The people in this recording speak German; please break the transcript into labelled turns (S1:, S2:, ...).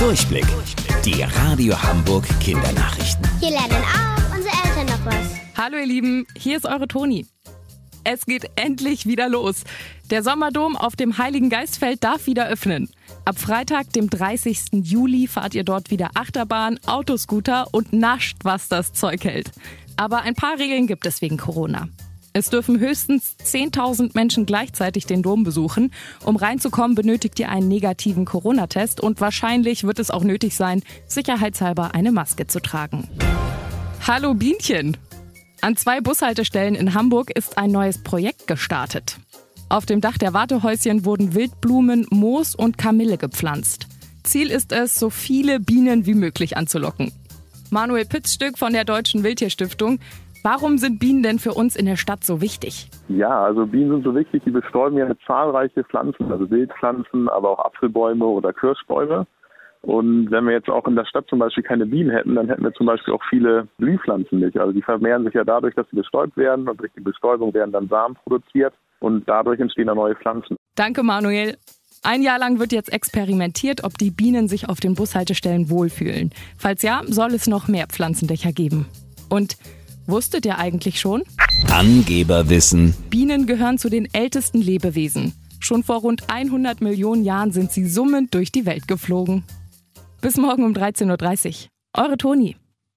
S1: Durchblick. Die Radio Hamburg Kindernachrichten.
S2: Hier lernen auch unsere Eltern noch was.
S3: Hallo ihr Lieben, hier ist eure Toni. Es geht endlich wieder los. Der Sommerdom auf dem Heiligen Geistfeld darf wieder öffnen. Ab Freitag, dem 30. Juli, fahrt ihr dort wieder Achterbahn, Autoscooter und nascht, was das Zeug hält. Aber ein paar Regeln gibt es wegen Corona. Es dürfen höchstens 10.000 Menschen gleichzeitig den Dom besuchen. Um reinzukommen, benötigt ihr einen negativen Corona-Test und wahrscheinlich wird es auch nötig sein, sicherheitshalber eine Maske zu tragen. Hallo Bienchen! An zwei Bushaltestellen in Hamburg ist ein neues Projekt gestartet. Auf dem Dach der Wartehäuschen wurden Wildblumen, Moos und Kamille gepflanzt. Ziel ist es, so viele Bienen wie möglich anzulocken. Manuel Pitzstück von der Deutschen Wildtierstiftung Warum sind Bienen denn für uns in der Stadt so wichtig?
S4: Ja, also Bienen sind so wichtig, die bestäuben ja zahlreiche Pflanzen, also Wildpflanzen, aber auch Apfelbäume oder Kirschbäume. Und wenn wir jetzt auch in der Stadt zum Beispiel keine Bienen hätten, dann hätten wir zum Beispiel auch viele Blühpflanzen nicht. Also die vermehren sich ja dadurch, dass sie bestäubt werden und durch die Bestäubung werden dann Samen produziert und dadurch entstehen dann neue Pflanzen.
S3: Danke, Manuel. Ein Jahr lang wird jetzt experimentiert, ob die Bienen sich auf den Bushaltestellen wohlfühlen. Falls ja, soll es noch mehr Pflanzendächer geben. Und Wusstet ihr eigentlich schon?
S1: Angeberwissen.
S3: Bienen gehören zu den ältesten Lebewesen. Schon vor rund 100 Millionen Jahren sind sie summend durch die Welt geflogen. Bis morgen um 13.30 Uhr. Eure Toni.